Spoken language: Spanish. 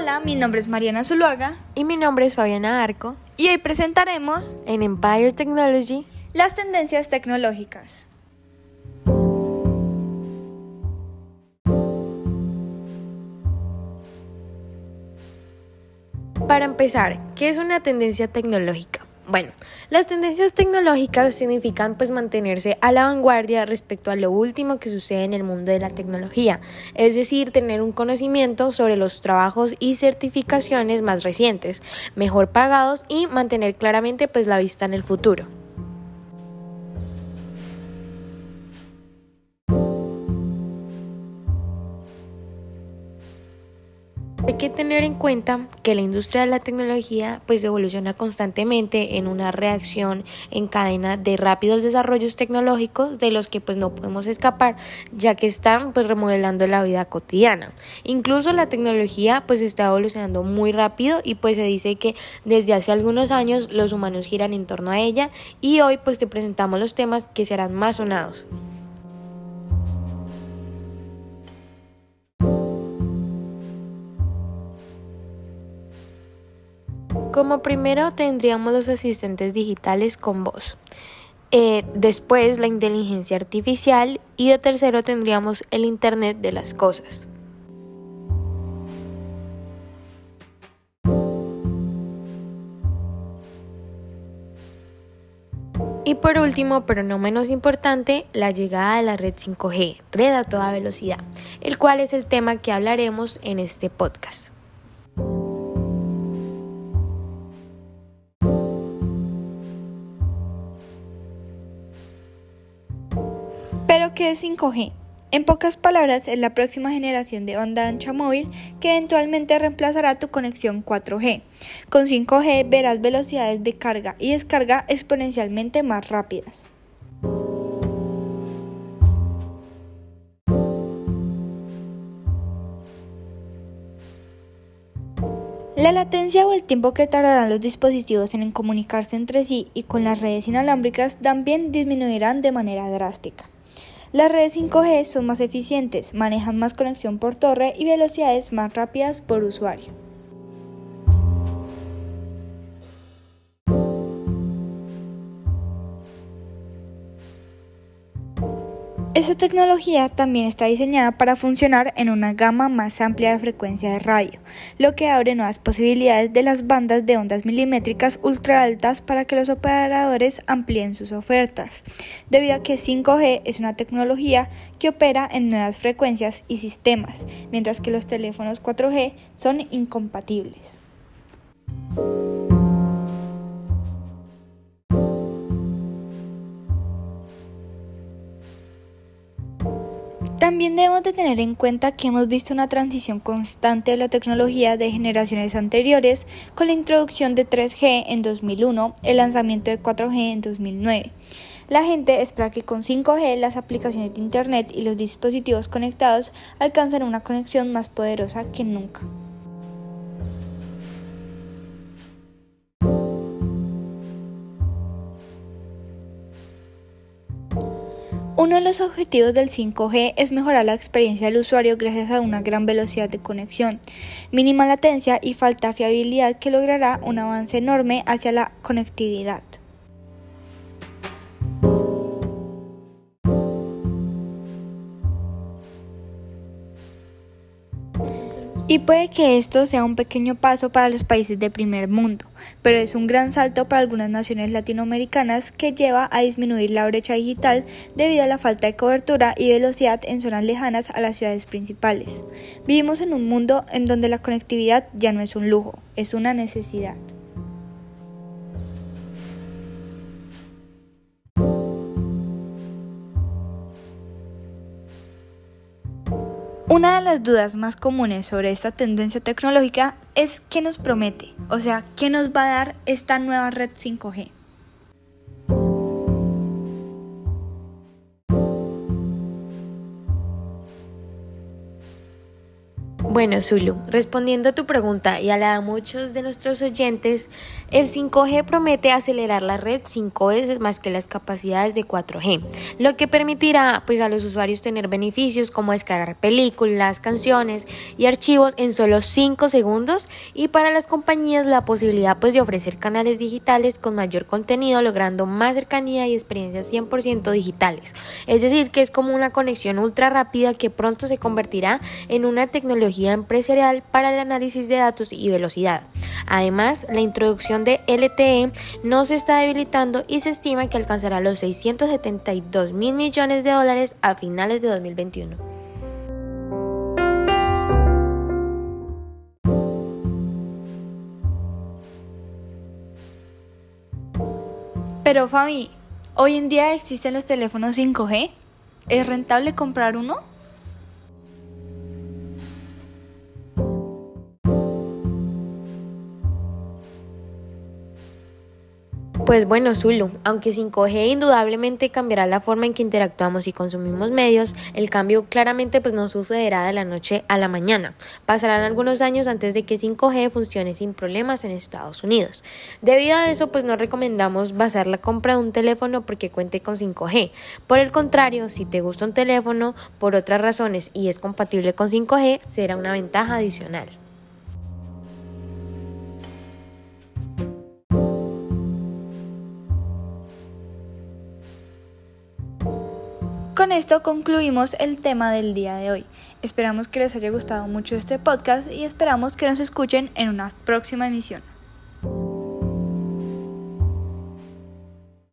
Hola, mi nombre es Mariana Zuluaga y mi nombre es Fabiana Arco y hoy presentaremos en Empire Technology las tendencias tecnológicas. Para empezar, ¿qué es una tendencia tecnológica? Bueno, las tendencias tecnológicas significan pues mantenerse a la vanguardia respecto a lo último que sucede en el mundo de la tecnología, es decir, tener un conocimiento sobre los trabajos y certificaciones más recientes, mejor pagados y mantener claramente pues la vista en el futuro. Que tener en cuenta que la industria de la tecnología pues evoluciona constantemente en una reacción en cadena de rápidos desarrollos tecnológicos de los que pues no podemos escapar ya que están pues remodelando la vida cotidiana. Incluso la tecnología pues está evolucionando muy rápido y pues se dice que desde hace algunos años los humanos giran en torno a ella y hoy pues te presentamos los temas que serán más sonados. Como primero tendríamos los asistentes digitales con voz. Eh, después la inteligencia artificial y de tercero tendríamos el Internet de las Cosas. Y por último, pero no menos importante, la llegada de la red 5G, red a toda velocidad, el cual es el tema que hablaremos en este podcast. ¿Qué es 5G? En pocas palabras, es la próxima generación de onda ancha móvil que eventualmente reemplazará tu conexión 4G. Con 5G verás velocidades de carga y descarga exponencialmente más rápidas. La latencia o el tiempo que tardarán los dispositivos en comunicarse entre sí y con las redes inalámbricas también disminuirán de manera drástica. Las redes 5G son más eficientes, manejan más conexión por torre y velocidades más rápidas por usuario. Esta tecnología también está diseñada para funcionar en una gama más amplia de frecuencia de radio, lo que abre nuevas posibilidades de las bandas de ondas milimétricas ultra altas para que los operadores amplíen sus ofertas, debido a que 5G es una tecnología que opera en nuevas frecuencias y sistemas, mientras que los teléfonos 4G son incompatibles. También debemos de tener en cuenta que hemos visto una transición constante de la tecnología de generaciones anteriores con la introducción de 3G en 2001, el lanzamiento de 4G en 2009. La gente espera que con 5G las aplicaciones de Internet y los dispositivos conectados alcancen una conexión más poderosa que nunca. Uno de los objetivos del 5G es mejorar la experiencia del usuario gracias a una gran velocidad de conexión, mínima latencia y falta fiabilidad que logrará un avance enorme hacia la conectividad. Y puede que esto sea un pequeño paso para los países de primer mundo, pero es un gran salto para algunas naciones latinoamericanas que lleva a disminuir la brecha digital debido a la falta de cobertura y velocidad en zonas lejanas a las ciudades principales. Vivimos en un mundo en donde la conectividad ya no es un lujo, es una necesidad. Una de las dudas más comunes sobre esta tendencia tecnológica es qué nos promete, o sea, qué nos va a dar esta nueva red 5G. Bueno, Zulu, respondiendo a tu pregunta y a la de muchos de nuestros oyentes, el 5G promete acelerar la red cinco veces más que las capacidades de 4G, lo que permitirá pues a los usuarios tener beneficios como descargar películas, canciones y archivos en solo 5 segundos y para las compañías la posibilidad pues de ofrecer canales digitales con mayor contenido logrando más cercanía y experiencias 100% digitales. Es decir, que es como una conexión ultra rápida que pronto se convertirá en una tecnología empresarial para el análisis de datos y velocidad. Además, la introducción de LTE no se está debilitando y se estima que alcanzará los 672 mil millones de dólares a finales de 2021. Pero Fabi, hoy en día existen los teléfonos 5G. ¿Es rentable comprar uno? Pues bueno, Zulu, aunque 5G indudablemente cambiará la forma en que interactuamos y consumimos medios, el cambio claramente pues no sucederá de la noche a la mañana. Pasarán algunos años antes de que 5G funcione sin problemas en Estados Unidos. Debido a eso, pues no recomendamos basar la compra de un teléfono porque cuente con 5G. Por el contrario, si te gusta un teléfono por otras razones y es compatible con 5G, será una ventaja adicional. Con esto concluimos el tema del día de hoy. Esperamos que les haya gustado mucho este podcast y esperamos que nos escuchen en una próxima emisión.